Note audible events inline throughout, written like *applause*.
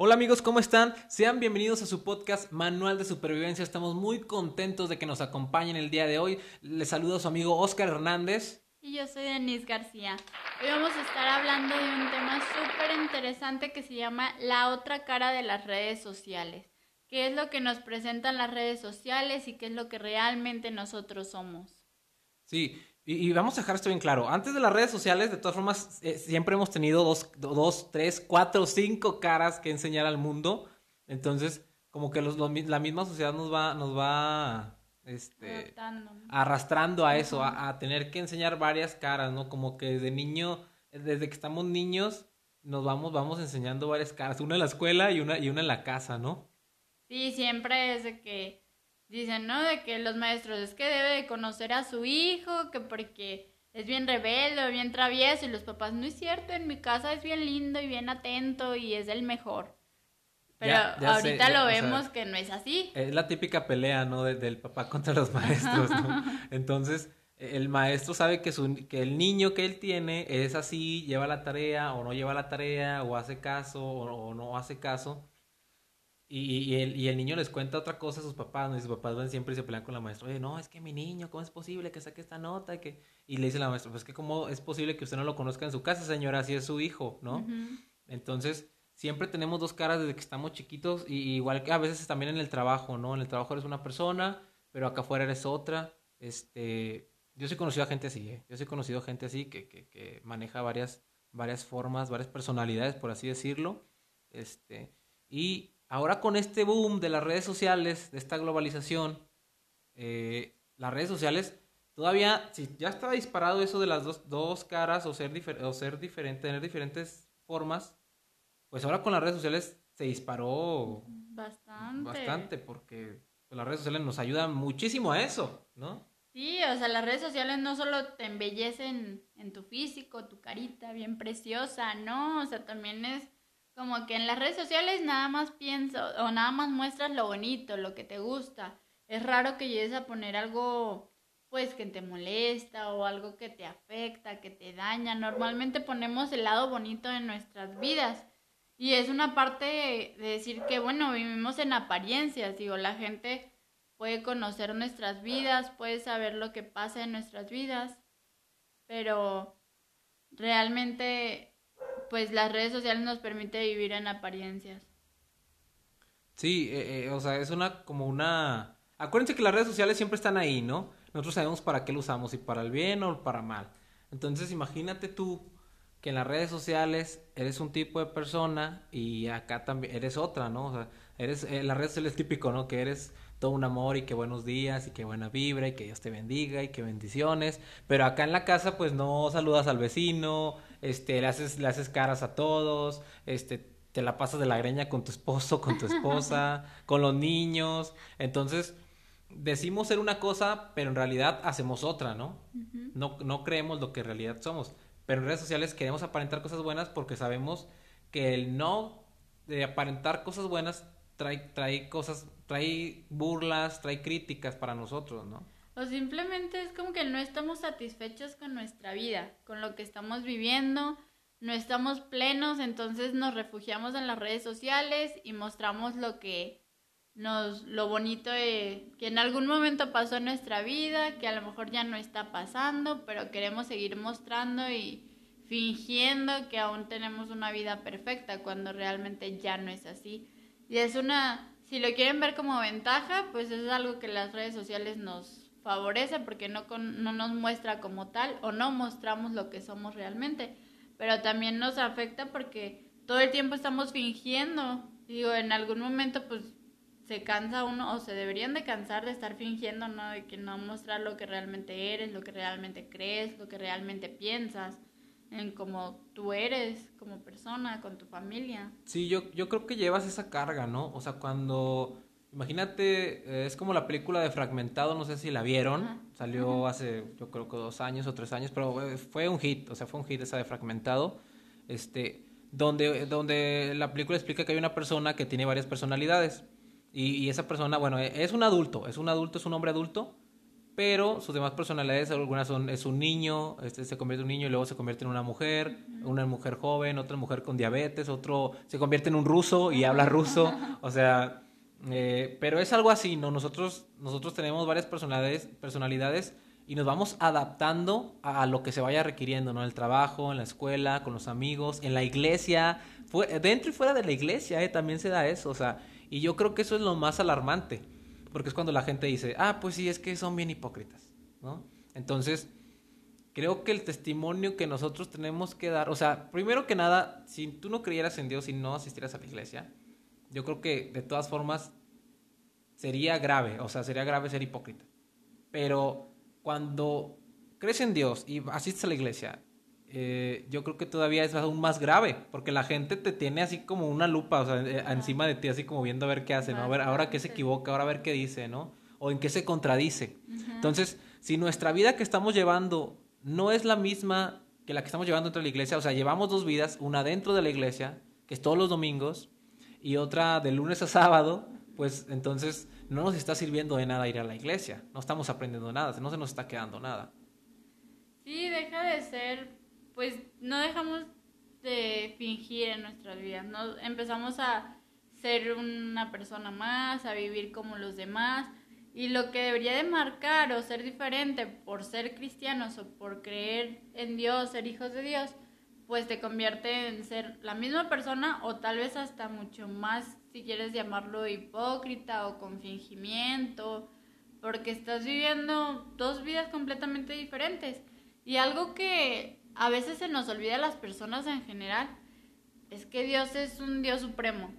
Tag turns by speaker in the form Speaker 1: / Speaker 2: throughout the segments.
Speaker 1: Hola amigos, ¿cómo están? Sean bienvenidos a su podcast Manual de Supervivencia. Estamos muy contentos de que nos acompañen el día de hoy. Les saludo a su amigo Oscar Hernández.
Speaker 2: Y yo soy Denise García. Hoy vamos a estar hablando de un tema súper interesante que se llama la otra cara de las redes sociales. ¿Qué es lo que nos presentan las redes sociales y qué es lo que realmente nosotros somos?
Speaker 1: Sí, y, vamos a dejar esto bien claro. Antes de las redes sociales, de todas formas, eh, siempre hemos tenido dos, dos, tres, cuatro, cinco caras que enseñar al mundo. Entonces, como que los, la misma sociedad nos va, nos va este, arrastrando a eso, a, tener que enseñar varias caras, ¿no? Como que desde niño, desde que estamos niños, nos vamos, vamos enseñando varias caras, una en la escuela y una, y una en la casa, ¿no?
Speaker 2: Sí, siempre es de que dicen, ¿no? De que los maestros es que debe de conocer a su hijo, que porque es bien rebelde, bien travieso, y los papás, no es cierto, en mi casa es bien lindo y bien atento y es el mejor. Pero ahorita lo vemos que no es así.
Speaker 1: Es la típica pelea, ¿no? del papá contra los maestros, ¿no? *laughs* Entonces, el maestro sabe que, su, que el niño que él tiene es así, lleva la tarea o no lleva la tarea, o hace caso o no hace caso. Y, y, el, y el niño les cuenta otra cosa a sus papás, ¿no? Y sus papás van siempre y se pelean con la maestra. Oye, no, es que mi niño, ¿cómo es posible que saque esta nota? Y, que... y le dice la maestra, pues que cómo es posible que usted no lo conozca en su casa, señora, si es su hijo, ¿no? Entonces, siempre tenemos dos caras desde que estamos chiquitos, y igual que a veces también en el trabajo, ¿no? En el trabajo eres una persona, pero acá afuera eres otra. Este, yo sí he conocido a gente así, ¿eh? Yo sí he conocido a gente así que, que, que maneja varias, varias formas, varias personalidades, por así decirlo. Este, y ahora con este boom de las redes sociales, de esta globalización, eh, las redes sociales, todavía, si ya estaba disparado eso de las dos, dos caras o ser, o ser diferente, tener diferentes formas, pues ahora con las redes sociales se disparó
Speaker 2: bastante.
Speaker 1: Bastante, porque pues, las redes sociales nos ayudan muchísimo a eso, ¿no?
Speaker 2: Sí, o sea, las redes sociales no solo te embellecen en tu físico, tu carita bien preciosa, no, o sea, también es como que en las redes sociales nada más pienso o nada más muestras lo bonito, lo que te gusta. Es raro que llegues a poner algo pues que te molesta o algo que te afecta, que te daña. Normalmente ponemos el lado bonito de nuestras vidas. Y es una parte de decir que, bueno, vivimos en apariencias. Digo, la gente puede conocer nuestras vidas, puede saber lo que pasa en nuestras vidas, pero realmente pues las redes sociales nos permiten vivir en apariencias.
Speaker 1: Sí, eh, eh, o sea, es una como una... Acuérdense que las redes sociales siempre están ahí, ¿no? Nosotros sabemos para qué lo usamos, si para el bien o para mal. Entonces imagínate tú que en las redes sociales eres un tipo de persona y acá también eres otra, ¿no? O sea, eres, eh, las redes sociales es típico, ¿no? Que eres todo un amor y que buenos días y que buena vibra y que Dios te bendiga y que bendiciones. Pero acá en la casa pues no saludas al vecino, este, le haces, le haces caras a todos, este, te la pasas de la greña con tu esposo, con tu esposa, *laughs* con los niños. Entonces, decimos ser una cosa, pero en realidad hacemos otra, ¿no? No, no creemos lo que en realidad somos. Pero en redes sociales queremos aparentar cosas buenas porque sabemos que el no de aparentar cosas buenas trae, trae cosas, trae burlas, trae críticas para nosotros, ¿no?
Speaker 2: O simplemente es como que no estamos satisfechos con nuestra vida, con lo que estamos viviendo, no estamos plenos, entonces nos refugiamos en las redes sociales y mostramos lo que nos, lo bonito de, que en algún momento pasó en nuestra vida, que a lo mejor ya no está pasando, pero queremos seguir mostrando y fingiendo que aún tenemos una vida perfecta cuando realmente ya no es así. Y es una, si lo quieren ver como ventaja, pues es algo que las redes sociales nos favorece porque no, no nos muestra como tal o no mostramos lo que somos realmente, pero también nos afecta porque todo el tiempo estamos fingiendo. Digo, en algún momento pues se cansa uno o se deberían de cansar de estar fingiendo, ¿no? De que no mostrar lo que realmente eres, lo que realmente crees, lo que realmente piensas, en cómo tú eres como persona, con tu familia.
Speaker 1: Sí, yo, yo creo que llevas esa carga, ¿no? O sea, cuando Imagínate, eh, es como la película de Fragmentado, no sé si la vieron, salió hace yo creo que dos años o tres años, pero eh, fue un hit, o sea, fue un hit esa de Fragmentado, este, donde, donde la película explica que hay una persona que tiene varias personalidades y, esa persona, bueno, es un adulto, es un adulto, es un hombre adulto, pero sus demás personalidades, algunas son, es un niño, este se convierte en un niño y luego se convierte en una mujer, una mujer joven, otra mujer con diabetes, otro se convierte en un ruso y habla ruso, *laughs* o sea, eh, pero es algo así, ¿no? Nosotros, nosotros tenemos varias personalidades, personalidades y nos vamos adaptando a, lo que se vaya requiriendo, ¿no? En el trabajo, en la escuela, con los amigos, en la iglesia, dentro y fuera de la iglesia, ¿eh? También se da eso, o sea, y yo creo que eso es lo más alarmante, porque es cuando la gente dice, ah, pues sí, es que son bien hipócritas, ¿no? Entonces, creo que el testimonio que nosotros tenemos que dar, o sea, primero que nada, si tú no creyeras en Dios y no asistieras a la iglesia, yo creo que de todas formas sería grave, o sea, sería grave ser hipócrita. Pero cuando crees en Dios y asistes a la iglesia, eh, yo creo que todavía es aún más grave, porque la gente te tiene así como una lupa, o sea, eh, encima de ti, así como viendo a ver qué hace, ¿no? A ver, ahora qué se equivoca, ahora a ver qué dice, ¿no? O en qué se contradice. Entonces, si nuestra vida que estamos llevando no es la misma que la que estamos llevando dentro de la iglesia, o sea, llevamos dos vidas, una dentro de la iglesia, que es todos los domingos, y otra de lunes a sábado, pues entonces no nos está sirviendo de nada ir a la iglesia, no estamos aprendiendo nada, no se nos está quedando nada.
Speaker 2: Sí, deja de ser, pues no dejamos de fingir en nuestras vidas, no empezamos a ser una persona más, a vivir como los demás, y lo que debería de marcar o ser diferente por ser cristianos o por creer en Dios, ser hijos de Dios, pues te convierte en ser la misma persona o tal vez hasta mucho más, si quieres llamarlo hipócrita o con fingimiento, porque estás viviendo dos vidas completamente diferentes. Y algo que a veces se nos olvida a las personas en general es que Dios es un Dios supremo.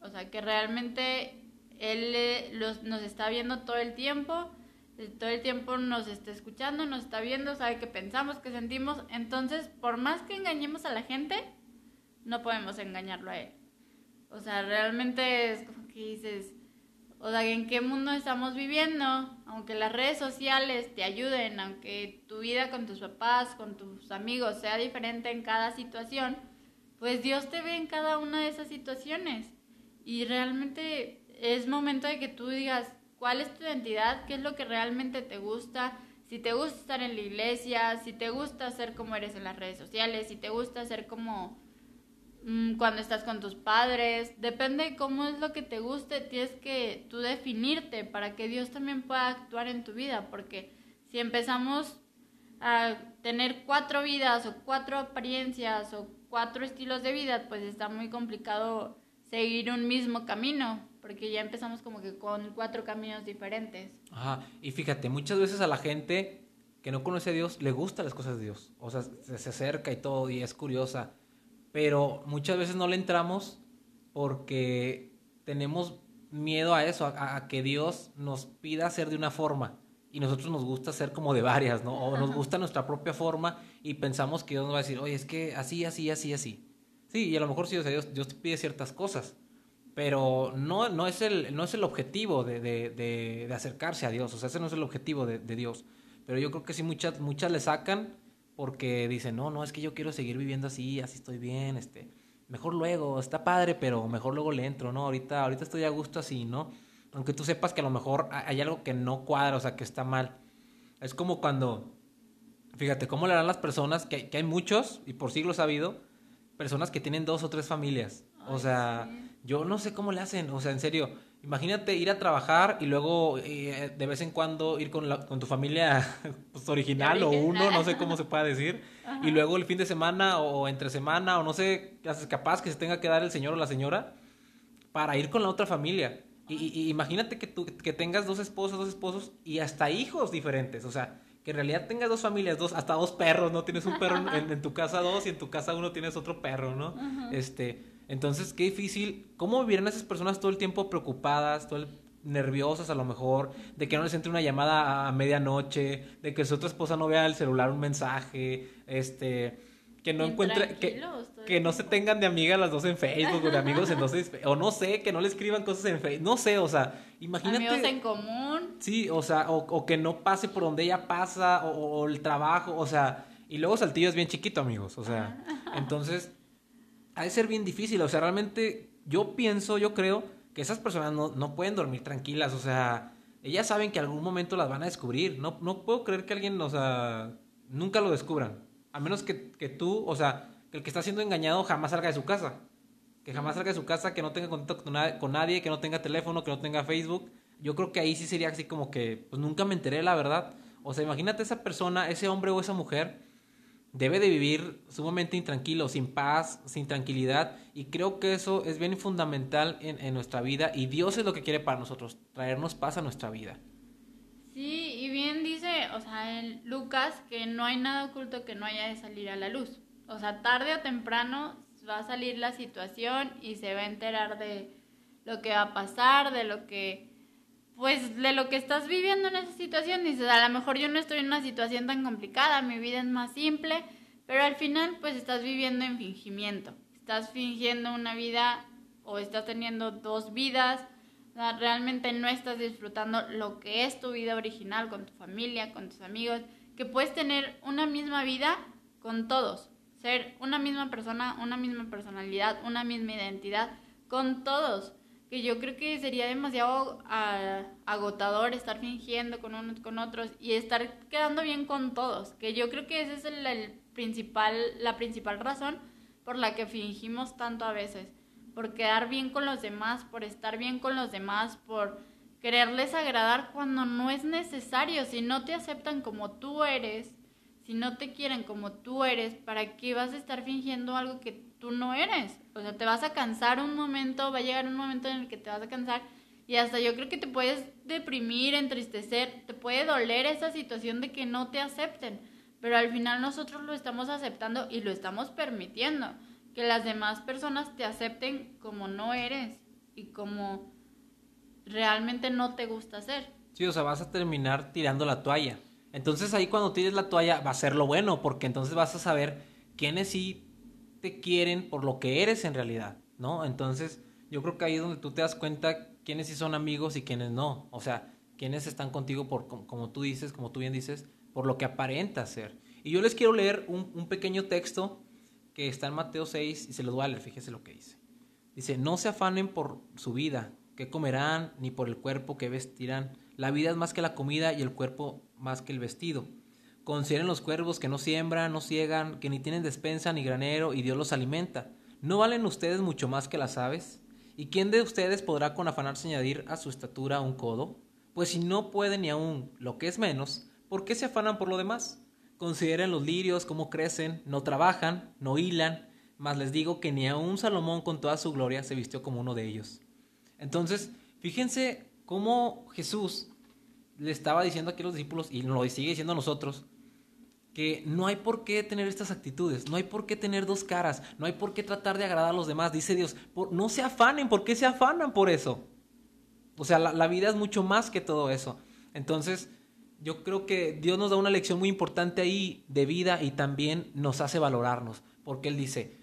Speaker 2: O sea, que realmente Él eh, nos está viendo todo el tiempo todo el tiempo nos está escuchando, nos está viendo, sabe qué pensamos, qué sentimos. Entonces, por más que engañemos a la gente, no podemos engañarlo a él. O sea, realmente es como que dices, o ¿en qué mundo estamos viviendo? Aunque las redes sociales te ayuden, aunque tu vida con tus papás, con tus amigos sea diferente en cada situación, pues Dios te ve en cada una de esas situaciones. Y realmente es momento de que tú digas, cuál es tu identidad, qué es lo que realmente te gusta, si te gusta estar en la iglesia, si te gusta ser como eres en las redes sociales, si te gusta ser como cuando estás con tus padres, depende de cómo es lo que te guste, tienes que tú definirte para que Dios también pueda actuar en tu vida, porque si empezamos a tener cuatro vidas o cuatro apariencias o cuatro estilos de vida, pues está muy complicado seguir un mismo camino porque ya empezamos como que con cuatro caminos diferentes.
Speaker 1: Ajá, y fíjate, muchas veces a la gente que no conoce a Dios le gustan las cosas de Dios, o sea, se, acerca y todo y es curiosa, pero muchas veces no le entramos porque tenemos miedo a eso, a, que Dios nos pida ser de una forma y nosotros nos gusta ser como de varias, ¿no? O nos gusta nuestra propia forma y pensamos que Dios nos va a decir, oye, es que así, así, así, así. Sí, y a lo mejor sí, o sea, Dios, Dios te pide ciertas cosas, pero no, no, es, el, no es el objetivo de, de, de, acercarse a Dios, o sea, ese no es el objetivo de, Dios. Pero yo creo que sí muchas, muchas le sacan porque dicen, no, no, es que yo quiero seguir viviendo así, así estoy bien, este, mejor luego, está padre, pero mejor luego le entro, ¿no? Ahorita, ahorita estoy a gusto así, ¿no? Aunque tú sepas que a lo mejor hay algo que no cuadra, o sea, que está mal. Es como cuando, fíjate, ¿cómo le harán las personas, que, que hay muchos, y por siglos ha habido, personas que tienen dos o tres familias? o sea... Yo no sé cómo le hacen, o sea, en serio. Imagínate ir a trabajar y luego eh, de vez en cuando ir con, con tu familia *laughs* pues, original o uno, no sé cómo se pueda decir. Y luego el fin de semana o entre semana o no sé, capaz que se tenga que dar el señor o la señora para ir con la otra familia. Y, imagínate que, tú, que tengas dos esposos, dos esposos y hasta hijos diferentes. O sea, que en realidad tengas dos familias, dos, hasta dos perros, ¿no? Tienes un perro en, en, tu casa dos y en tu casa uno tienes otro perro, ¿no? Este entonces, qué difícil. ¿Cómo vivirán esas personas todo el tiempo preocupadas, todo el, nerviosas a lo mejor, de que no les entre una llamada a, medianoche, de que su otra esposa no vea el celular un mensaje, este, que no encuentre, que, que no se tengan de amigas las dos en Facebook o de amigos en dos, o no sé, que no le escriban cosas en Facebook, no sé, o sea, imagínate.
Speaker 2: Amigos en común.
Speaker 1: Sí, o sea, o, que no pase por donde ella pasa, o, el trabajo, o sea, y luego Saltillo es bien chiquito, amigos, o sea, entonces ha de ser bien difícil. O sea, realmente yo pienso, yo creo que esas personas no, no pueden dormir tranquilas. O sea, ellas saben que algún momento las van a descubrir. No, no puedo creer que alguien, o sea, nunca lo descubran. A menos que, que tú, o sea, que el que está siendo engañado jamás salga de su casa. Que jamás salga de su casa, que no tenga contacto con, nadie, que no tenga teléfono, que no tenga Facebook. Yo creo que ahí sí sería así como que, pues nunca me enteré, la verdad. O sea, imagínate esa persona, ese hombre o esa mujer, debe de vivir sumamente intranquilo, sin paz, sin tranquilidad. Y creo que eso es bien fundamental en, nuestra vida. Y Dios es lo que quiere para nosotros, traernos paz a nuestra vida.
Speaker 2: Sí, y bien dice, o sea, en Lucas, que no hay nada oculto que no haya de salir a la luz. O sea, tarde o temprano va a salir la situación y se va a enterar de lo que va a pasar, de lo que, pues, de lo que estás viviendo en esa situación. Dices, a lo mejor yo no estoy en una situación tan complicada, mi vida es más simple, pero al final, pues, estás viviendo en fingimiento. Estás fingiendo una vida o estás teniendo dos vidas. realmente no estás disfrutando lo que es tu vida original con tu familia, con tus amigos, que puedes tener una misma vida con todos, ser una misma persona, una misma personalidad, una misma identidad con todos. Que yo creo que sería demasiado ah, agotador estar fingiendo con unos con otros y estar quedando bien con todos. Que yo creo que esa es el, principal, la principal razón por la que fingimos tanto a veces. Por quedar bien con los demás, por estar bien con los demás, por quererles agradar cuando no es necesario. Si no te aceptan como tú eres, si no te quieren como tú eres, ¿para qué vas a estar fingiendo algo que tú no eres? O sea, te vas a cansar un momento, va a llegar un momento en el que te vas a cansar y hasta yo creo que te puedes deprimir, entristecer, te puede doler esa situación de que no te acepten, pero al final nosotros lo estamos aceptando y lo estamos permitiendo, que las demás personas te acepten como no eres y como realmente no te gusta ser.
Speaker 1: Sí, o sea, vas a terminar tirando la toalla. Entonces ahí cuando tires la toalla va a ser lo bueno, porque entonces vas a saber quiénes sí te quieren por lo que eres en realidad, ¿no? Entonces yo creo que ahí es donde tú te das cuenta quiénes sí son amigos y quiénes no. O sea, quiénes están contigo por, como, tú dices, como tú bien dices, por lo que aparenta ser. Y yo les quiero leer un, pequeño texto que está en Mateo 6 y se lo voy a leer, fíjese lo que dice. Dice, no se afanen por su vida, qué comerán, ni por el cuerpo que vestirán. La vida es más que la comida y el cuerpo más que el vestido. Consideren los cuervos que no siembran, no ciegan, que ni tienen despensa ni granero y Dios los alimenta. ¿No valen ustedes mucho más que las aves? ¿Y quién de ustedes podrá con afanarse añadir a su estatura un codo? Pues si no pueden ni aún lo que es menos, ¿por qué se afanan por lo demás? Consideren los lirios, cómo crecen, no trabajan, no hilan, mas les digo que ni aun Salomón con toda su gloria se vistió como uno de ellos. Entonces, fíjense cómo Jesús le estaba diciendo aquí a los discípulos, y lo sigue diciendo a nosotros, que no hay por qué tener estas actitudes, no hay por qué tener dos caras, no hay por qué tratar de agradar a los demás. Dice Dios, no se afanen, ¿por qué se afanan por eso? O sea, la, vida es mucho más que todo eso. Entonces, yo creo que Dios nos da una lección muy importante ahí de vida y también nos hace valorarnos, porque Él dice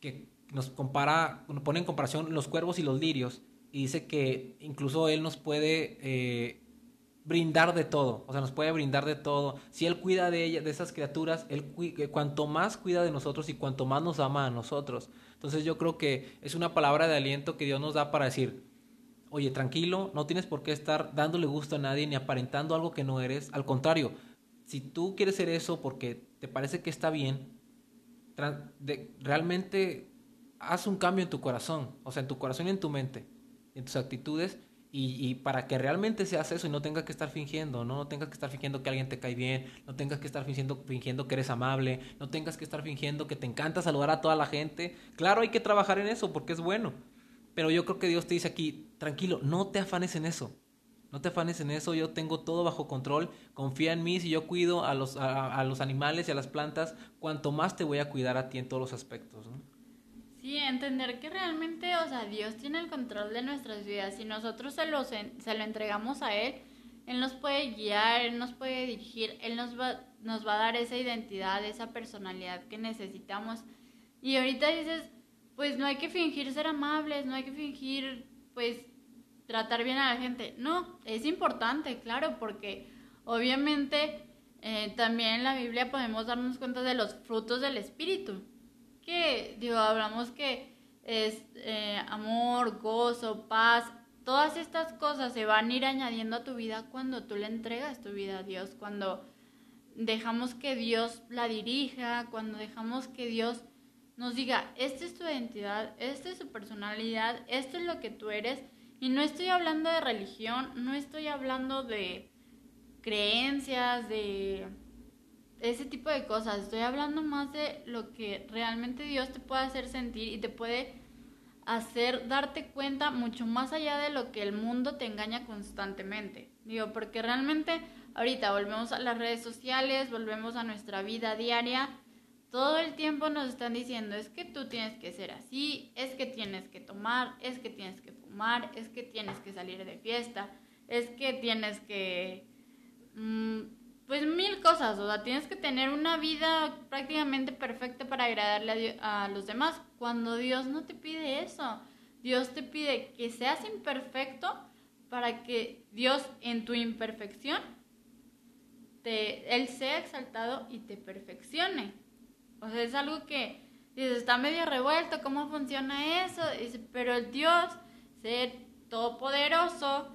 Speaker 1: que nos compara, nos pone en comparación los cuervos y los lirios, y dice que incluso Él nos puede eh, brindar de todo, o sea, nos puede brindar de todo. Si Él cuida de ella, de esas criaturas, Él cuanto más cuida de nosotros y cuanto más nos ama a nosotros. Entonces yo creo que es una palabra de aliento que Dios nos da para decir, oye, tranquilo, no tienes por qué estar dándole gusto a nadie ni aparentando algo que no eres. Al contrario, si tú quieres ser eso porque te parece que está bien, realmente haz un cambio en tu corazón, o sea, en tu corazón y en tu mente, en tus actitudes y, para que realmente seas eso y no tengas que estar fingiendo, ¿no? no tengas que estar fingiendo que alguien te cae bien, no tengas que estar fingiendo, fingiendo que eres amable, no tengas que estar fingiendo que te encanta saludar a toda la gente. Claro, hay que trabajar en eso porque es bueno. Pero yo creo que Dios te dice aquí, tranquilo, no te afanes en eso. No te afanes en eso, yo tengo todo bajo control, confía en mí, si yo cuido a los, a los animales y a las plantas, cuanto más te voy a cuidar a ti en todos los aspectos.
Speaker 2: Sí, entender que realmente, o sea, Dios tiene el control de nuestras vidas. Si nosotros se lo, se lo entregamos a Él, Él nos puede guiar, Él nos puede dirigir, Él nos va, nos va a dar esa identidad, esa personalidad que necesitamos. Y ahorita dices, pues no hay que fingir ser amables, no hay que fingir, pues, tratar bien a la gente. No, es importante, claro, porque obviamente eh, también en la Biblia podemos darnos cuenta de los frutos del Espíritu que, digo, hablamos que es eh, amor, gozo, paz, todas estas cosas se van a ir añadiendo a tu vida cuando tú le entregas tu vida a Dios, cuando dejamos que Dios la dirija, cuando dejamos que Dios nos diga, esta es tu identidad, esta es tu personalidad, esto es lo que tú eres. Y no estoy hablando de religión, no estoy hablando de creencias, de ese tipo de cosas. Estoy hablando más de lo que realmente Dios te puede hacer sentir y te puede hacer darte cuenta mucho más allá de lo que el mundo te engaña constantemente. Digo, porque realmente ahorita volvemos a las redes sociales, volvemos a nuestra vida diaria todo el tiempo nos están diciendo, es que tú tienes que ser así, es que tienes que tomar, es que tienes que fumar, es que tienes que salir de fiesta, es que tienes que... Mm, pues mil cosas, o sea, tienes que tener una vida prácticamente perfecta para agradarle a, los demás, cuando Dios no te pide eso. Dios te pide que seas imperfecto para que Dios en tu imperfección, te, Él sea exaltado y te perfeccione. O sea, es algo que dices, está medio revuelto, ¿cómo funciona eso? Dice, pero el Dios, ser todopoderoso,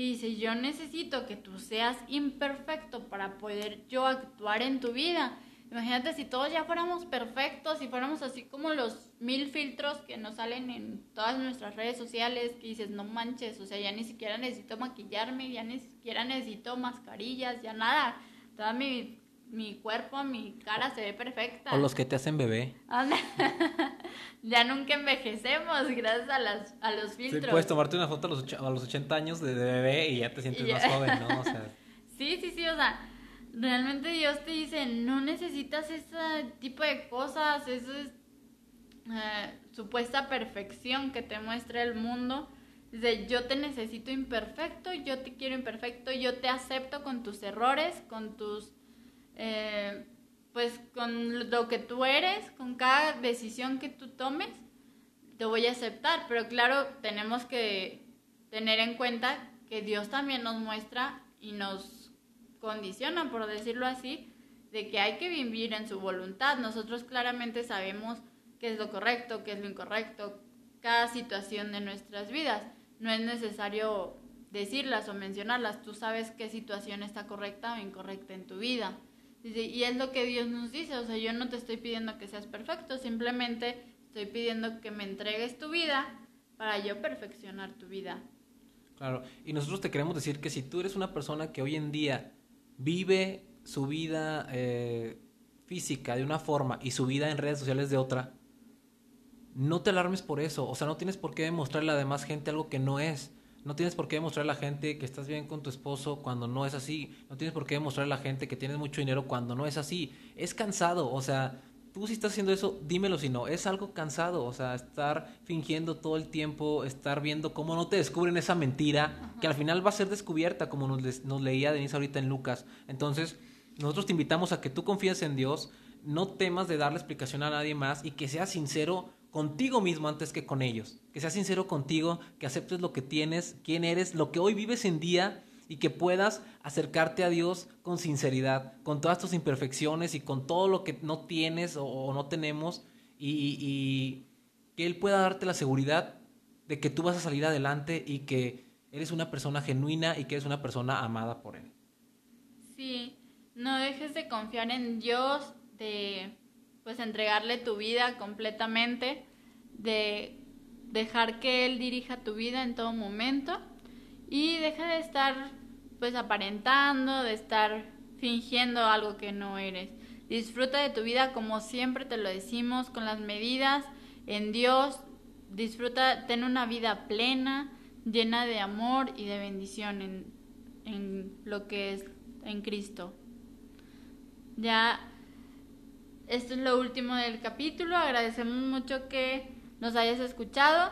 Speaker 2: dice, yo necesito que tú seas imperfecto para poder yo actuar en tu vida. Imagínate si todos ya fuéramos perfectos, si fuéramos así como los mil filtros que nos salen en todas nuestras redes sociales, que dices, no manches, o sea, ya ni siquiera necesito maquillarme, ya ni siquiera necesito mascarillas, ya nada. Toda mi mi cuerpo, mi cara se ve perfecta.
Speaker 1: O los que te hacen bebé. *laughs*
Speaker 2: ya nunca envejecemos gracias a, las, a los filtros.
Speaker 1: Sí, puedes tomarte una foto a los, a los 80 años de, bebé y ya te sientes más joven, ¿no? O sea... *laughs*
Speaker 2: Sí, sí, sí, o sea, realmente Dios te dice, no necesitas ese tipo de cosas, eso es eh, supuesta perfección que te muestra el mundo. Dice, yo te necesito imperfecto, yo te quiero imperfecto, yo te acepto con tus errores, con tus eh, pues con lo que tú eres, con cada decisión que tú tomes, te voy a aceptar. Pero claro, tenemos que tener en cuenta que Dios también nos muestra y nos condiciona, por decirlo así, de que hay que vivir en su voluntad. Nosotros claramente sabemos qué es lo correcto, qué es lo incorrecto, cada situación de nuestras vidas. No es necesario decirlas o mencionarlas, tú sabes qué situación está correcta o incorrecta en tu vida y es lo que Dios nos dice, o sea, yo no te estoy pidiendo que seas perfecto, simplemente estoy pidiendo que me entregues tu vida para yo perfeccionar tu vida.
Speaker 1: Claro, y nosotros te queremos decir que si tú eres una persona que hoy en día vive su vida eh, física de una forma y su vida en redes sociales de otra, no te alarmes por eso, o sea, no tienes por qué demostrarle a la demás gente algo que no es. No tienes por qué demostrar a la gente que estás bien con tu esposo cuando no es así. No tienes por qué demostrar a la gente que tienes mucho dinero cuando no es así. Es cansado, o sea, tú si estás haciendo eso, dímelo si no. Es algo cansado, o sea, estar fingiendo todo el tiempo, estar viendo cómo no te descubren esa mentira, que al final va a ser descubierta, como nos, nos leía Denise ahorita en Lucas. Entonces, nosotros te invitamos a que tú confíes en Dios, no temas de darle explicación a nadie más y que seas sincero contigo mismo antes que con ellos. Que seas sincero contigo, que aceptes lo que tienes, quién eres, lo que hoy vives en día y que puedas acercarte a Dios con sinceridad, con todas tus imperfecciones y con todo lo que no tienes o, no tenemos y, que Él pueda darte la seguridad de que tú vas a salir adelante y que eres una persona genuina y que eres una persona amada por Él.
Speaker 2: Sí, no dejes de confiar en Dios, de pues entregarle tu vida completamente, de dejar que Él dirija tu vida en todo momento y deja de estar pues aparentando, de estar fingiendo algo que no eres. Disfruta de tu vida como siempre te lo decimos, con las medidas en Dios. Disfruta, ten una vida plena, llena de amor y de bendición en, en lo que es en Cristo. Ya esto es lo último del capítulo. Agradecemos mucho que nos hayas escuchado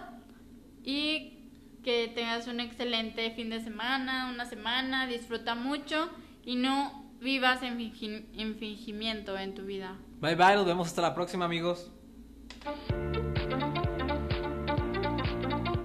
Speaker 2: y que tengas un excelente fin de semana, una semana. Disfruta mucho y no vivas en, en fingimiento en tu vida.
Speaker 1: Bye bye, nos vemos hasta la próxima amigos.